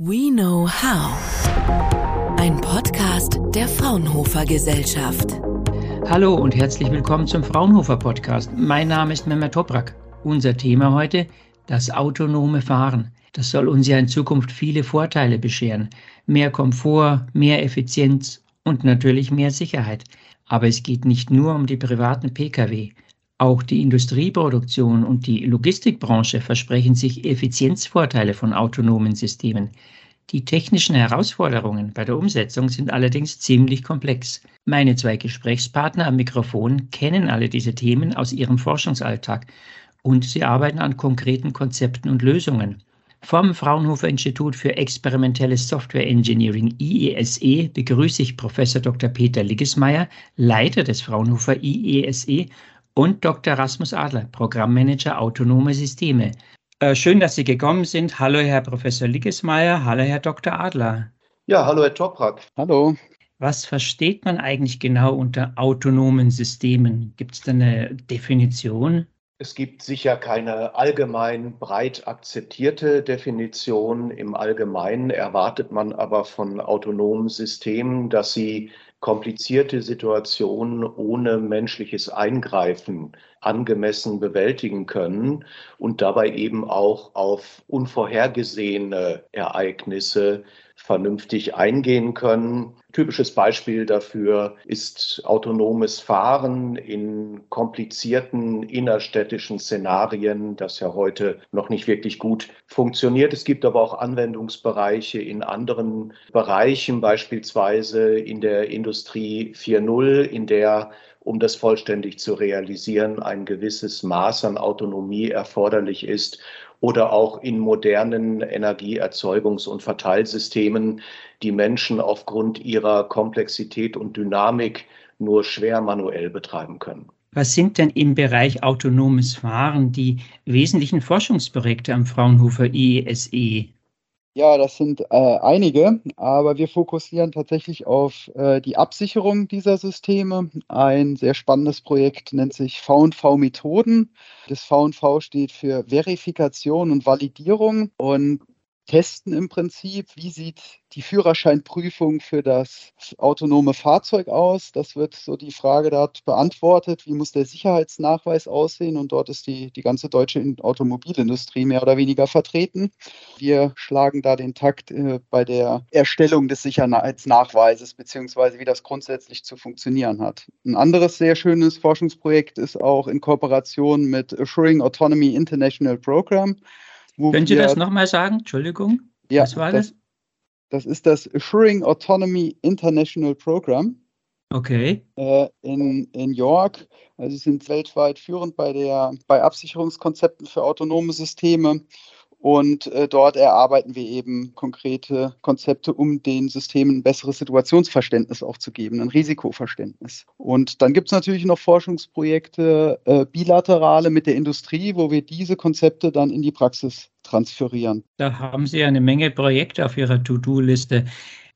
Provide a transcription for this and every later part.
We Know How. Ein Podcast der Fraunhofer Gesellschaft. Hallo und herzlich willkommen zum Fraunhofer Podcast. Mein Name ist Mehmet Toprak. Unser Thema heute, das autonome Fahren. Das soll uns ja in Zukunft viele Vorteile bescheren. Mehr Komfort, mehr Effizienz und natürlich mehr Sicherheit. Aber es geht nicht nur um die privaten Pkw. Auch die Industrieproduktion und die Logistikbranche versprechen sich Effizienzvorteile von autonomen Systemen. Die technischen Herausforderungen bei der Umsetzung sind allerdings ziemlich komplex. Meine zwei Gesprächspartner am Mikrofon kennen alle diese Themen aus ihrem Forschungsalltag und sie arbeiten an konkreten Konzepten und Lösungen. Vom Fraunhofer Institut für experimentelles Software Engineering IESE begrüße ich Professor Dr. Peter Liggesmeier, Leiter des Fraunhofer IESE und Dr. Rasmus Adler, Programmmanager Autonome Systeme. Äh, schön, dass Sie gekommen sind. Hallo, Herr Professor Liggesmeier. Hallo, Herr Dr. Adler. Ja, hallo, Herr Toprak. Hallo. Was versteht man eigentlich genau unter autonomen Systemen? Gibt es da eine Definition? Es gibt sicher keine allgemein breit akzeptierte Definition. Im Allgemeinen erwartet man aber von autonomen Systemen, dass sie komplizierte Situationen ohne menschliches Eingreifen angemessen bewältigen können und dabei eben auch auf unvorhergesehene Ereignisse vernünftig eingehen können. Typisches Beispiel dafür ist autonomes Fahren in komplizierten innerstädtischen Szenarien, das ja heute noch nicht wirklich gut funktioniert. Es gibt aber auch Anwendungsbereiche in anderen Bereichen, beispielsweise in der Industrie 4.0, in der um das vollständig zu realisieren, ein gewisses Maß an Autonomie erforderlich ist oder auch in modernen Energieerzeugungs- und Verteilsystemen, die Menschen aufgrund ihrer Komplexität und Dynamik nur schwer manuell betreiben können. Was sind denn im Bereich autonomes Fahren die wesentlichen Forschungsprojekte am Fraunhofer IESE? Ja, das sind äh, einige, aber wir fokussieren tatsächlich auf äh, die Absicherung dieser Systeme. Ein sehr spannendes Projekt nennt sich V&V Methoden. Das V&V steht für Verifikation und Validierung und testen im Prinzip, wie sieht die Führerscheinprüfung für das autonome Fahrzeug aus. Das wird so die Frage dort beantwortet, wie muss der Sicherheitsnachweis aussehen und dort ist die, die ganze deutsche Automobilindustrie mehr oder weniger vertreten. Wir schlagen da den Takt äh, bei der Erstellung des Sicherheitsnachweises beziehungsweise wie das grundsätzlich zu funktionieren hat. Ein anderes sehr schönes Forschungsprojekt ist auch in Kooperation mit Assuring Autonomy International Program. Können Sie das nochmal sagen? Entschuldigung. Ja, Was war das? Das, das ist das Assuring Autonomy International Program. Okay. Äh, in, in York. Also sie sind weltweit führend bei der bei Absicherungskonzepten für autonome Systeme. Und äh, dort erarbeiten wir eben konkrete Konzepte, um den Systemen ein besseres Situationsverständnis auch zu geben, ein Risikoverständnis. Und dann gibt es natürlich noch Forschungsprojekte, äh, bilaterale mit der Industrie, wo wir diese Konzepte dann in die Praxis transferieren. Da haben Sie eine Menge Projekte auf Ihrer To-Do-Liste.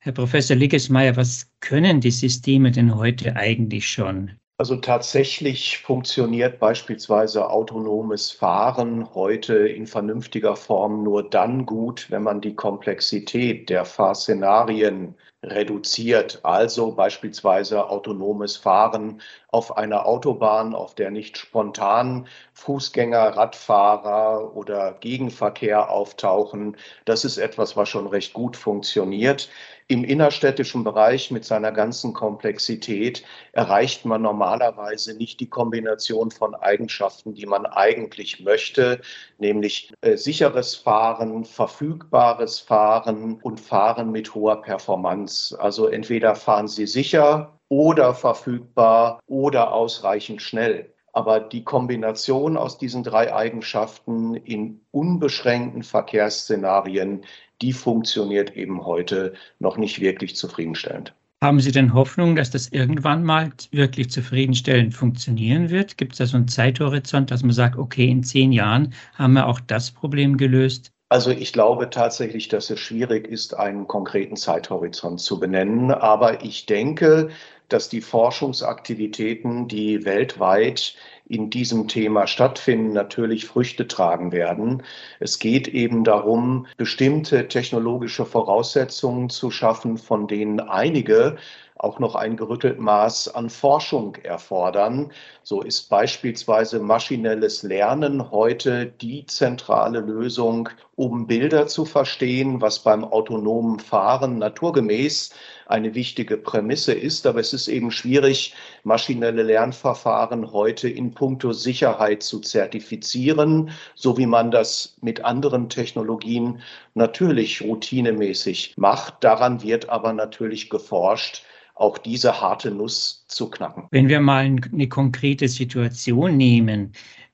Herr Professor Liggesmeier, was können die Systeme denn heute eigentlich schon? Also tatsächlich funktioniert beispielsweise autonomes Fahren heute in vernünftiger Form nur dann gut, wenn man die Komplexität der Fahrszenarien reduziert. Also beispielsweise autonomes Fahren auf einer Autobahn, auf der nicht spontan Fußgänger, Radfahrer oder Gegenverkehr auftauchen. Das ist etwas, was schon recht gut funktioniert. Im innerstädtischen Bereich mit seiner ganzen Komplexität erreicht man normalerweise nicht die Kombination von Eigenschaften, die man eigentlich möchte, nämlich äh, sicheres Fahren, verfügbares Fahren und Fahren mit hoher Performance. Also entweder fahren Sie sicher oder verfügbar oder ausreichend schnell. Aber die Kombination aus diesen drei Eigenschaften in unbeschränkten Verkehrsszenarien, die funktioniert eben heute noch nicht wirklich zufriedenstellend. Haben Sie denn Hoffnung, dass das irgendwann mal wirklich zufriedenstellend funktionieren wird? Gibt es da so einen Zeithorizont, dass man sagt, okay, in zehn Jahren haben wir auch das Problem gelöst? Also ich glaube tatsächlich, dass es schwierig ist, einen konkreten Zeithorizont zu benennen. Aber ich denke, dass die Forschungsaktivitäten, die weltweit in diesem Thema stattfinden, natürlich Früchte tragen werden. Es geht eben darum, bestimmte technologische Voraussetzungen zu schaffen, von denen einige auch noch ein gerüttelt Maß an Forschung erfordern. So ist beispielsweise maschinelles Lernen heute die zentrale Lösung, um Bilder zu verstehen, was beim autonomen Fahren naturgemäß eine wichtige Prämisse ist. Aber es ist eben schwierig, maschinelle Lernverfahren heute in puncto Sicherheit zu zertifizieren, so wie man das mit anderen Technologien natürlich routinemäßig macht. Daran wird aber natürlich geforscht auch diese harte Nuss zu knacken. Wenn wir mal eine konkrete Situation nehmen,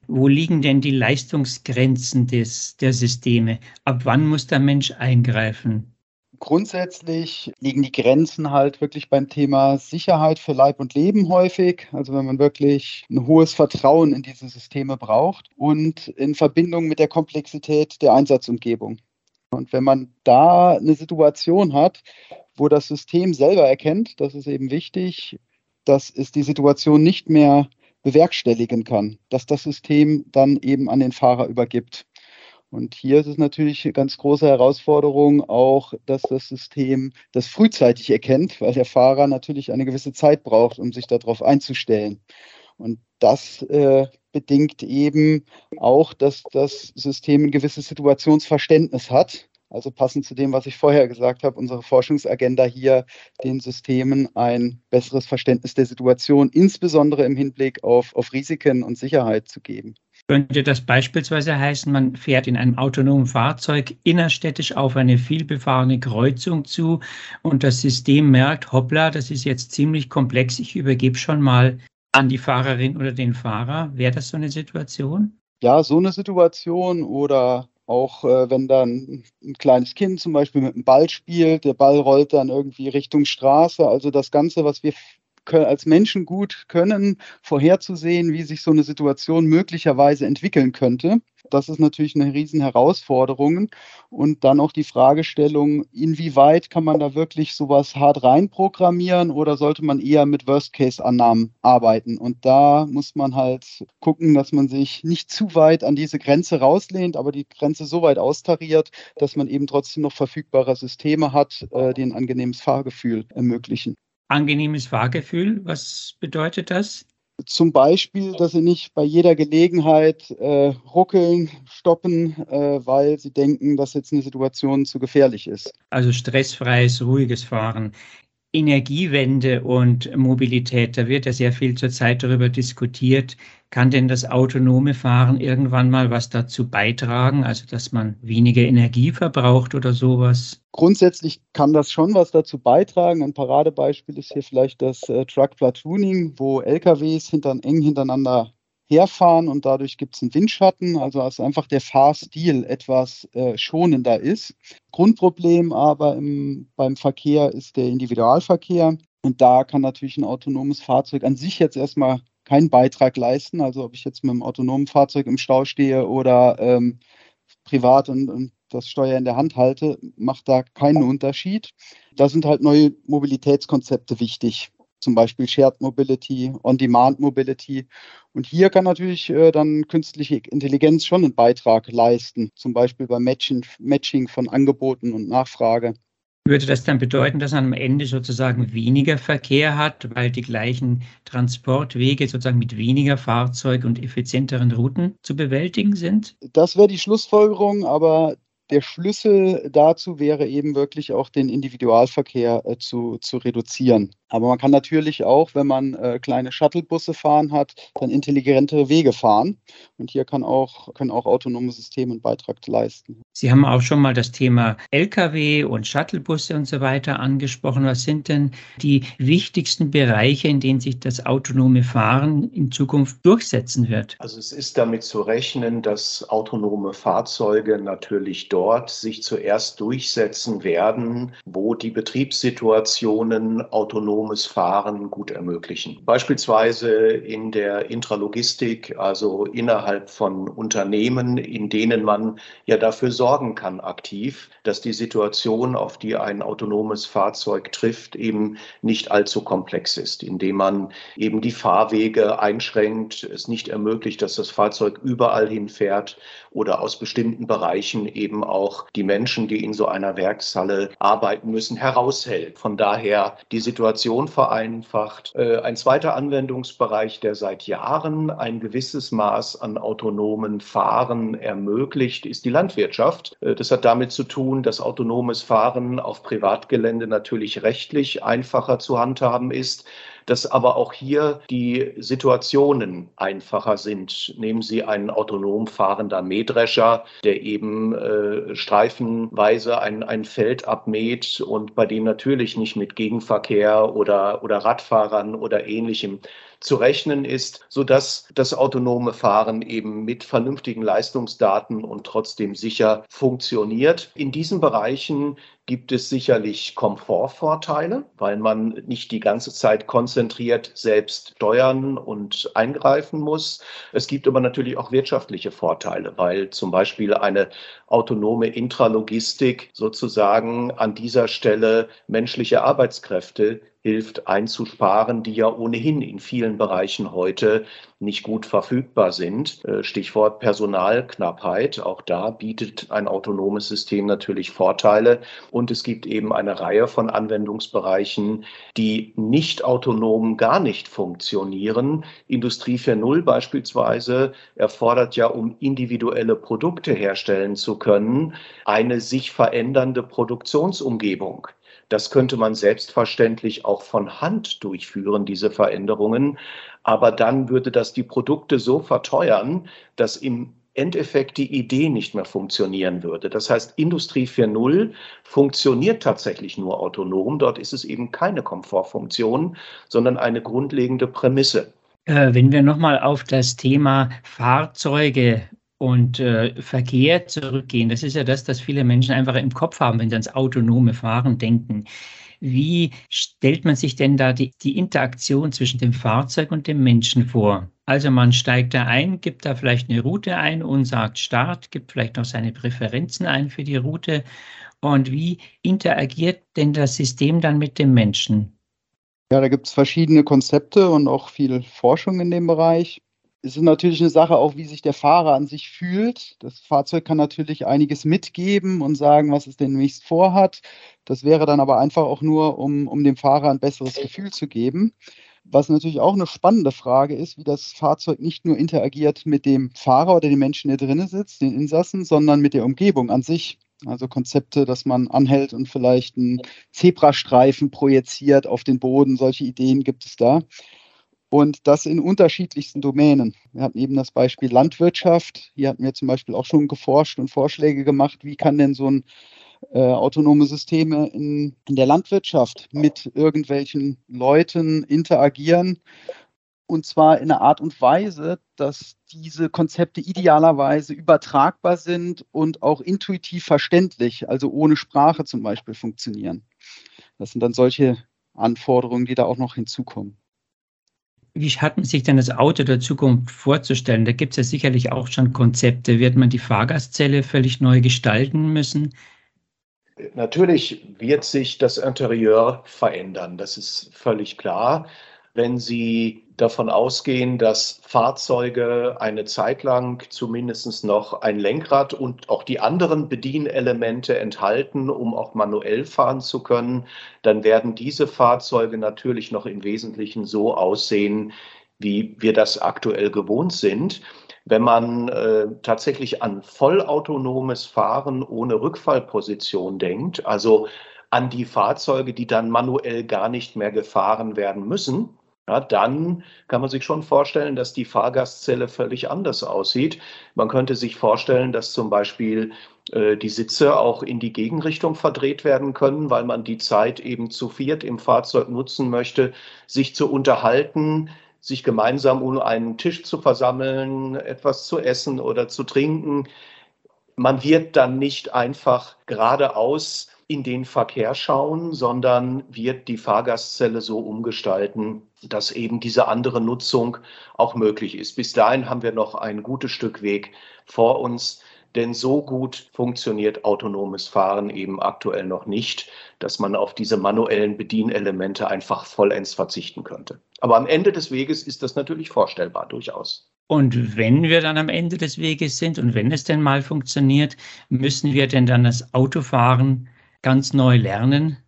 wo liegen denn die Leistungsgrenzen des, der Systeme? Ab wann muss der Mensch eingreifen? Grundsätzlich liegen die Grenzen halt wirklich beim Thema Sicherheit für Leib und Leben häufig. Also wenn man wirklich ein hohes Vertrauen in diese Systeme braucht und in Verbindung mit der Komplexität der Einsatzumgebung. Und wenn man da eine Situation hat, wo das System selber erkennt, das ist eben wichtig, dass es die Situation nicht mehr bewerkstelligen kann, dass das System dann eben an den Fahrer übergibt. Und hier ist es natürlich eine ganz große Herausforderung auch, dass das System das frühzeitig erkennt, weil der Fahrer natürlich eine gewisse Zeit braucht, um sich darauf einzustellen. Und das äh, bedingt eben auch, dass das System ein gewisses Situationsverständnis hat also passend zu dem, was ich vorher gesagt habe, unsere Forschungsagenda hier den Systemen ein besseres Verständnis der Situation, insbesondere im Hinblick auf, auf Risiken und Sicherheit zu geben. Könnte das beispielsweise heißen, man fährt in einem autonomen Fahrzeug innerstädtisch auf eine vielbefahrene Kreuzung zu und das System merkt, hoppla, das ist jetzt ziemlich komplex, ich übergebe schon mal an die Fahrerin oder den Fahrer. Wäre das so eine Situation? Ja, so eine Situation oder auch äh, wenn dann ein kleines Kind zum Beispiel mit einem Ball spielt, der Ball rollt dann irgendwie Richtung Straße. Also das Ganze, was wir als Menschen gut können, vorherzusehen, wie sich so eine Situation möglicherweise entwickeln könnte. Das ist natürlich eine riesen Herausforderung. Und dann auch die Fragestellung, inwieweit kann man da wirklich sowas hart reinprogrammieren oder sollte man eher mit Worst-Case-Annahmen arbeiten? Und da muss man halt gucken, dass man sich nicht zu weit an diese Grenze rauslehnt, aber die Grenze so weit austariert, dass man eben trotzdem noch verfügbare Systeme hat, äh, die ein angenehmes Fahrgefühl ermöglichen. Angenehmes Fahrgefühl, was bedeutet das? Zum Beispiel, dass sie nicht bei jeder Gelegenheit äh, ruckeln, stoppen, äh, weil sie denken, dass jetzt eine Situation zu gefährlich ist. Also stressfreies, ruhiges Fahren. Energiewende und Mobilität, da wird ja sehr viel zurzeit darüber diskutiert. Kann denn das autonome Fahren irgendwann mal was dazu beitragen, also dass man weniger Energie verbraucht oder sowas? Grundsätzlich kann das schon was dazu beitragen. Ein Paradebeispiel ist hier vielleicht das äh, Truck Platooning, wo LKWs hinter, eng hintereinander herfahren und dadurch gibt es einen Windschatten, also dass einfach der Fahrstil etwas äh, schonender ist. Grundproblem aber im, beim Verkehr ist der Individualverkehr und da kann natürlich ein autonomes Fahrzeug an sich jetzt erstmal keinen Beitrag leisten. Also ob ich jetzt mit einem autonomen Fahrzeug im Stau stehe oder ähm, privat und, und das Steuer in der Hand halte, macht da keinen Unterschied. Da sind halt neue Mobilitätskonzepte wichtig zum Beispiel Shared Mobility, On-Demand Mobility. Und hier kann natürlich äh, dann künstliche Intelligenz schon einen Beitrag leisten, zum Beispiel beim Matching, Matching von Angeboten und Nachfrage. Würde das dann bedeuten, dass man am Ende sozusagen weniger Verkehr hat, weil die gleichen Transportwege sozusagen mit weniger Fahrzeug und effizienteren Routen zu bewältigen sind? Das wäre die Schlussfolgerung, aber der Schlüssel dazu wäre eben wirklich auch den Individualverkehr äh, zu, zu reduzieren. Aber man kann natürlich auch, wenn man äh, kleine Shuttlebusse fahren hat, dann intelligentere Wege fahren. Und hier kann auch, können auch autonome Systeme einen Beitrag leisten. Sie haben auch schon mal das Thema Lkw und Shuttlebusse und so weiter angesprochen. Was sind denn die wichtigsten Bereiche, in denen sich das autonome Fahren in Zukunft durchsetzen wird? Also es ist damit zu rechnen, dass autonome Fahrzeuge natürlich dort sich zuerst durchsetzen werden, wo die Betriebssituationen autonomes Fahren gut ermöglichen. Beispielsweise in der Intralogistik, also innerhalb von Unternehmen, in denen man ja dafür sorgen kann aktiv, dass die Situation, auf die ein autonomes Fahrzeug trifft, eben nicht allzu komplex ist, indem man eben die Fahrwege einschränkt, es nicht ermöglicht, dass das Fahrzeug überall hinfährt oder aus bestimmten Bereichen eben auch die Menschen, die in so einer Werkshalle arbeiten müssen, heraushält. Von daher die Situation vereinfacht. Äh, ein zweiter Anwendungsbereich, der seit Jahren ein gewisses Maß an autonomen Fahren ermöglicht, ist die Landwirtschaft. Äh, das hat damit zu tun, dass autonomes Fahren auf Privatgelände natürlich rechtlich einfacher zu handhaben ist dass aber auch hier die Situationen einfacher sind. Nehmen Sie einen autonom fahrender Mähdrescher, der eben äh, streifenweise ein, ein Feld abmäht und bei dem natürlich nicht mit Gegenverkehr oder, oder Radfahrern oder ähnlichem zu rechnen ist, sodass das autonome Fahren eben mit vernünftigen Leistungsdaten und trotzdem sicher funktioniert. In diesen Bereichen gibt es sicherlich Komfortvorteile, weil man nicht die ganze Zeit konzentriert selbst steuern und eingreifen muss. Es gibt aber natürlich auch wirtschaftliche Vorteile, weil zum Beispiel eine autonome Intralogistik sozusagen an dieser Stelle menschliche Arbeitskräfte hilft einzusparen, die ja ohnehin in vielen Bereichen heute nicht gut verfügbar sind. Äh, Stichwort Personalknappheit. Auch da bietet ein autonomes System natürlich Vorteile. Und es gibt eben eine Reihe von Anwendungsbereichen, die nicht autonom gar nicht funktionieren. Industrie 4.0 beispielsweise erfordert ja, um individuelle Produkte herstellen zu können, eine sich verändernde Produktionsumgebung. Das könnte man selbstverständlich auch von Hand durchführen, diese Veränderungen. Aber dann würde das die Produkte so verteuern, dass im Endeffekt die Idee nicht mehr funktionieren würde. Das heißt, Industrie 4.0 funktioniert tatsächlich nur autonom. Dort ist es eben keine Komfortfunktion, sondern eine grundlegende Prämisse. Äh, wenn wir nochmal auf das Thema Fahrzeuge und äh, Verkehr zurückgehen. Das ist ja das, das viele Menschen einfach im Kopf haben, wenn sie ans autonome Fahren denken. Wie stellt man sich denn da die, die Interaktion zwischen dem Fahrzeug und dem Menschen vor? Also man steigt da ein, gibt da vielleicht eine Route ein und sagt Start, gibt vielleicht noch seine Präferenzen ein für die Route. Und wie interagiert denn das System dann mit dem Menschen? Ja, da gibt es verschiedene Konzepte und auch viel Forschung in dem Bereich es ist natürlich eine Sache auch, wie sich der Fahrer an sich fühlt. Das Fahrzeug kann natürlich einiges mitgeben und sagen, was es demnächst vorhat. Das wäre dann aber einfach auch nur, um, um dem Fahrer ein besseres Gefühl zu geben. Was natürlich auch eine spannende Frage ist, wie das Fahrzeug nicht nur interagiert mit dem Fahrer oder den Menschen, der drinnen sitzt, den Insassen, sondern mit der Umgebung an sich. Also Konzepte, dass man anhält und vielleicht einen Zebrastreifen projiziert auf den Boden. Solche Ideen gibt es da und das in unterschiedlichsten Domänen. Wir hatten eben das Beispiel Landwirtschaft. Hier hatten wir zum Beispiel auch schon geforscht und Vorschläge gemacht, wie kann denn so ein äh, autonome Systeme in, in der Landwirtschaft mit irgendwelchen Leuten interagieren. Und zwar in einer Art und Weise, dass diese Konzepte idealerweise übertragbar sind und auch intuitiv verständlich, also ohne Sprache zum Beispiel funktionieren. Das sind dann solche Anforderungen, die da auch noch hinzukommen. Wie hat man sich denn das Auto der Zukunft vorzustellen? Da gibt es ja sicherlich auch schon Konzepte. Wird man die Fahrgastzelle völlig neu gestalten müssen? Natürlich wird sich das Interieur verändern, das ist völlig klar wenn Sie davon ausgehen, dass Fahrzeuge eine Zeit lang zumindest noch ein Lenkrad und auch die anderen Bedienelemente enthalten, um auch manuell fahren zu können, dann werden diese Fahrzeuge natürlich noch im Wesentlichen so aussehen, wie wir das aktuell gewohnt sind. Wenn man äh, tatsächlich an vollautonomes Fahren ohne Rückfallposition denkt, also an die Fahrzeuge, die dann manuell gar nicht mehr gefahren werden müssen, ja, dann kann man sich schon vorstellen, dass die Fahrgastzelle völlig anders aussieht. Man könnte sich vorstellen, dass zum Beispiel äh, die Sitze auch in die Gegenrichtung verdreht werden können, weil man die Zeit eben zu viert im Fahrzeug nutzen möchte, sich zu unterhalten, sich gemeinsam um einen Tisch zu versammeln, etwas zu essen oder zu trinken. man wird dann nicht einfach geradeaus in den Verkehr schauen, sondern wird die Fahrgastzelle so umgestalten, dass eben diese andere Nutzung auch möglich ist. Bis dahin haben wir noch ein gutes Stück Weg vor uns, denn so gut funktioniert autonomes Fahren eben aktuell noch nicht, dass man auf diese manuellen Bedienelemente einfach vollends verzichten könnte. Aber am Ende des Weges ist das natürlich vorstellbar, durchaus. Und wenn wir dann am Ende des Weges sind und wenn es denn mal funktioniert, müssen wir denn dann das Autofahren ganz neu lernen?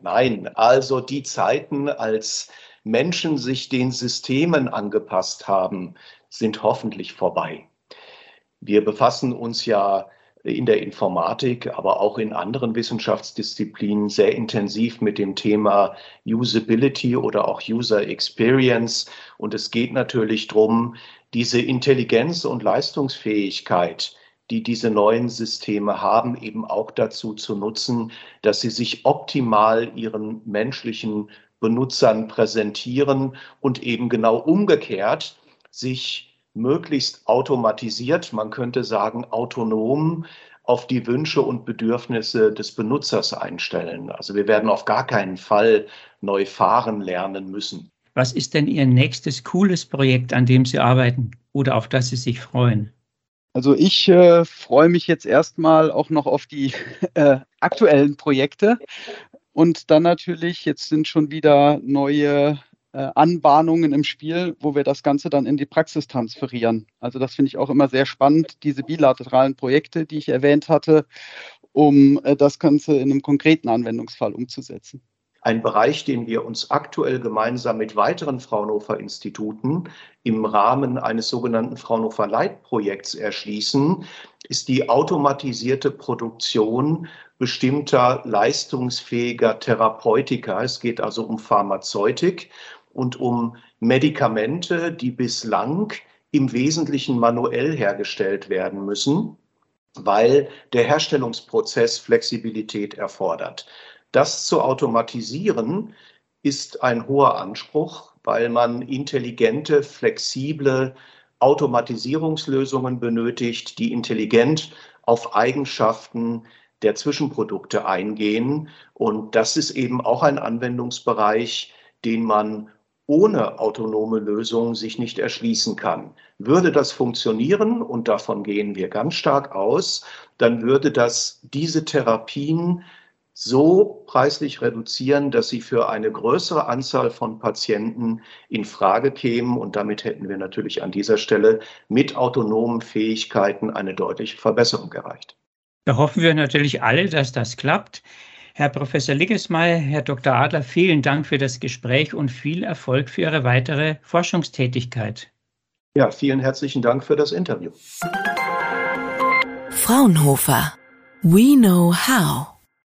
Nein, also die Zeiten, als Menschen sich den Systemen angepasst haben, sind hoffentlich vorbei. Wir befassen uns ja in der Informatik, aber auch in anderen Wissenschaftsdisziplinen sehr intensiv mit dem Thema Usability oder auch User Experience. Und es geht natürlich darum, diese Intelligenz und Leistungsfähigkeit, die diese neuen Systeme haben, eben auch dazu zu nutzen, dass sie sich optimal ihren menschlichen Benutzern präsentieren und eben genau umgekehrt sich möglichst automatisiert, man könnte sagen autonom, auf die Wünsche und Bedürfnisse des Benutzers einstellen. Also wir werden auf gar keinen Fall neu fahren lernen müssen. Was ist denn Ihr nächstes cooles Projekt, an dem Sie arbeiten oder auf das Sie sich freuen? Also ich äh, freue mich jetzt erstmal auch noch auf die äh, aktuellen Projekte. Und dann natürlich, jetzt sind schon wieder neue äh, Anbahnungen im Spiel, wo wir das Ganze dann in die Praxis transferieren. Also das finde ich auch immer sehr spannend, diese bilateralen Projekte, die ich erwähnt hatte, um äh, das Ganze in einem konkreten Anwendungsfall umzusetzen ein Bereich, den wir uns aktuell gemeinsam mit weiteren Fraunhofer-Instituten im Rahmen eines sogenannten Fraunhofer Leitprojekts erschließen, ist die automatisierte Produktion bestimmter leistungsfähiger Therapeutika. Es geht also um Pharmazeutik und um Medikamente, die bislang im Wesentlichen manuell hergestellt werden müssen, weil der Herstellungsprozess Flexibilität erfordert. Das zu automatisieren ist ein hoher Anspruch, weil man intelligente, flexible Automatisierungslösungen benötigt, die intelligent auf Eigenschaften der Zwischenprodukte eingehen. Und das ist eben auch ein Anwendungsbereich, den man ohne autonome Lösungen sich nicht erschließen kann. Würde das funktionieren, und davon gehen wir ganz stark aus, dann würde das diese Therapien so preislich reduzieren, dass sie für eine größere Anzahl von Patienten in Frage kämen. Und damit hätten wir natürlich an dieser Stelle mit autonomen Fähigkeiten eine deutliche Verbesserung erreicht. Da hoffen wir natürlich alle, dass das klappt. Herr Professor Liggesmeier, Herr Dr. Adler, vielen Dank für das Gespräch und viel Erfolg für Ihre weitere Forschungstätigkeit. Ja, vielen herzlichen Dank für das Interview. Fraunhofer. We know how.